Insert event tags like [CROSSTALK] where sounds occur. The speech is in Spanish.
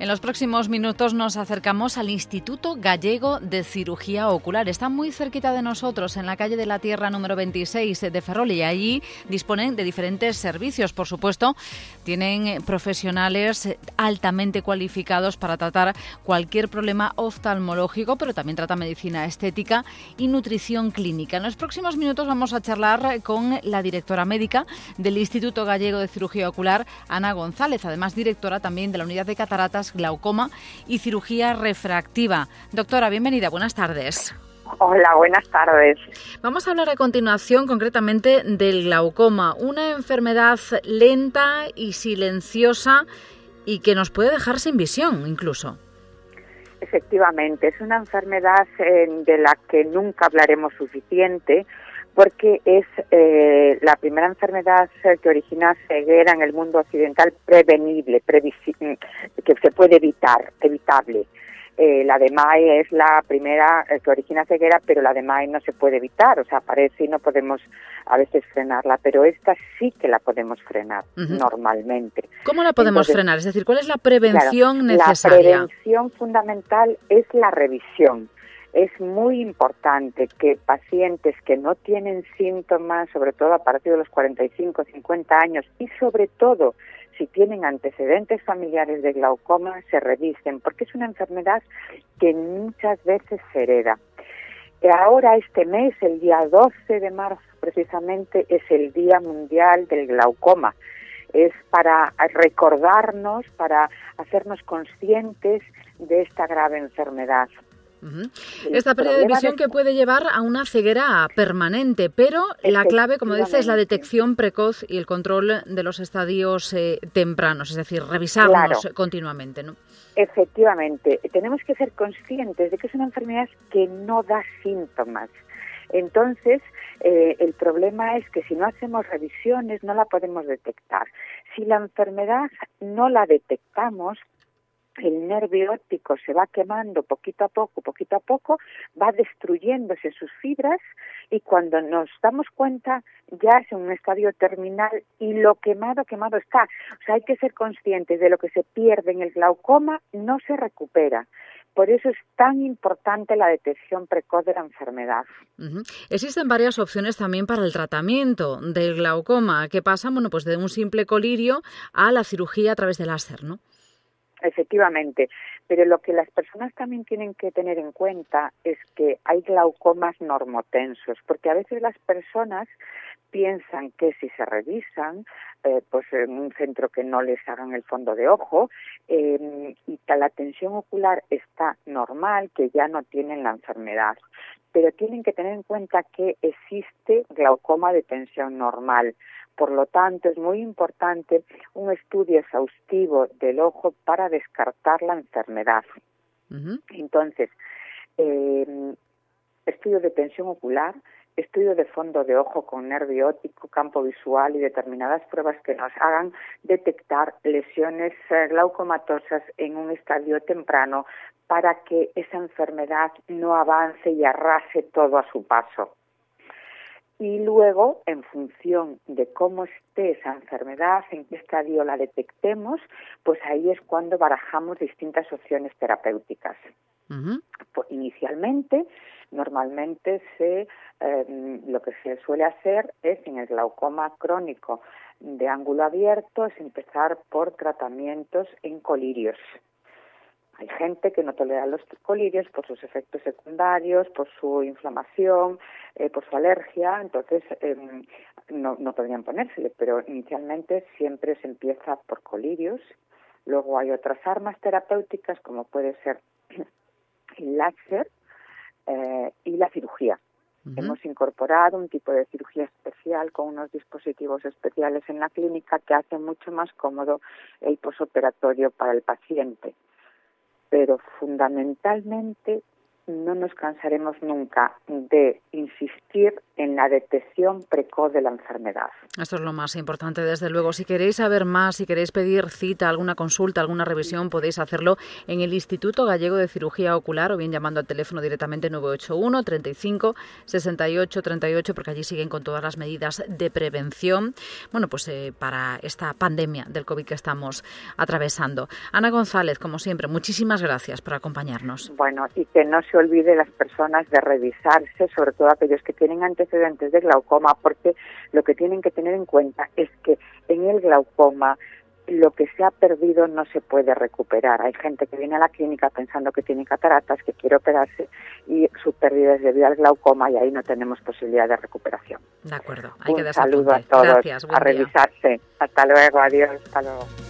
En los próximos minutos nos acercamos al Instituto Gallego de Cirugía Ocular. Está muy cerquita de nosotros, en la calle de la Tierra número 26 de Ferrol, y allí disponen de diferentes servicios. Por supuesto, tienen profesionales altamente cualificados para tratar cualquier problema oftalmológico, pero también trata medicina estética y nutrición clínica. En los próximos minutos vamos a charlar con la directora médica del Instituto Gallego de Cirugía Ocular, Ana González, además directora también de la Unidad de Cataratas glaucoma y cirugía refractiva. Doctora, bienvenida, buenas tardes. Hola, buenas tardes. Vamos a hablar a continuación concretamente del glaucoma, una enfermedad lenta y silenciosa y que nos puede dejar sin visión incluso. Efectivamente, es una enfermedad eh, de la que nunca hablaremos suficiente porque es eh, la primera enfermedad que origina ceguera en el mundo occidental prevenible, que se puede evitar, evitable. Eh, la de MAE es la primera eh, que origina ceguera, pero la de MAE no se puede evitar, o sea, aparece y no podemos a veces frenarla, pero esta sí que la podemos frenar normalmente. ¿Cómo la podemos frenar? Es decir, ¿cuál es la prevención necesaria? La prevención fundamental es la revisión es muy importante que pacientes que no tienen síntomas, sobre todo a partir de los 45, 50 años, y sobre todo si tienen antecedentes familiares de glaucoma, se revisen, porque es una enfermedad que muchas veces se hereda. Ahora este mes, el día 12 de marzo precisamente, es el Día Mundial del Glaucoma. Es para recordarnos, para hacernos conscientes de esta grave enfermedad. Esta pérdida de visión que puede llevar a una ceguera permanente, pero la clave, como dice, es la detección precoz y el control de los estadios eh, tempranos, es decir, revisarnos continuamente, ¿no? Efectivamente, tenemos que ser conscientes de que es una enfermedad que no da síntomas. Entonces, eh, el problema es que si no hacemos revisiones no la podemos detectar. Si la enfermedad no la detectamos, el nervio óptico se va quemando poquito a poco, poquito a poco, va destruyéndose sus fibras y cuando nos damos cuenta ya es en un estadio terminal y lo quemado, quemado está. O sea, hay que ser conscientes de lo que se pierde en el glaucoma, no se recupera. Por eso es tan importante la detección precoz de la enfermedad. Existen varias opciones también para el tratamiento del glaucoma, que pasa bueno, pues de un simple colirio a la cirugía a través del láser, ¿no? Efectivamente, pero lo que las personas también tienen que tener en cuenta es que hay glaucomas normotensos, porque a veces las personas piensan que si se revisan, eh, pues en un centro que no les hagan el fondo de ojo eh, y la tensión ocular está normal, que ya no tienen la enfermedad. Pero tienen que tener en cuenta que existe glaucoma de tensión normal. Por lo tanto, es muy importante un estudio exhaustivo del ojo para descartar la enfermedad. Entonces, eh, estudio de tensión ocular, estudio de fondo de ojo con nervio óptico, campo visual y determinadas pruebas que nos hagan detectar lesiones eh, glaucomatosas en un estadio temprano para que esa enfermedad no avance y arrase todo a su paso y luego, en función de cómo esté esa enfermedad, en qué estadio la detectemos, pues ahí es cuando barajamos distintas opciones terapéuticas. Pues inicialmente, normalmente se, em, lo que se suele hacer es en el glaucoma crónico de ángulo abierto, es empezar por tratamientos en colirios. Hay gente que no tolera los colirios por sus efectos secundarios, por su inflamación, eh, por su alergia, entonces em, no, no podrían ponérsele, pero inicialmente siempre se empieza por colirios. Luego hay otras armas terapéuticas como puede ser [CLEARS THROAT] el láser eh, y la cirugía. Hemos incorporado un tipo de cirugía especial con unos dispositivos especiales en la clínica que hace mucho más cómodo el posoperatorio para el paciente pero fundamentalmente no nos cansaremos nunca de insistir en la detección precoz de la enfermedad. Esto es lo más importante, desde luego. Si queréis saber más, si queréis pedir cita, alguna consulta, alguna revisión, podéis hacerlo en el Instituto Gallego de Cirugía Ocular o bien llamando al teléfono directamente 981 35 68 38, porque allí siguen con todas las medidas de prevención. Bueno, pues eh, para esta pandemia del COVID que estamos atravesando. Ana González, como siempre, muchísimas gracias por acompañarnos. Bueno, y que no se olvide las personas de revisarse, sobre todo aquellos que tienen antecedentes de glaucoma, porque lo que tienen que tener en cuenta es que en el glaucoma lo que se ha perdido no se puede recuperar. Hay gente que viene a la clínica pensando que tiene cataratas, que quiere operarse y su pérdida es debido al glaucoma y ahí no tenemos posibilidad de recuperación. De acuerdo. Hay Un saludo a todos. a revisarse. Hasta luego. Adiós. Hasta luego.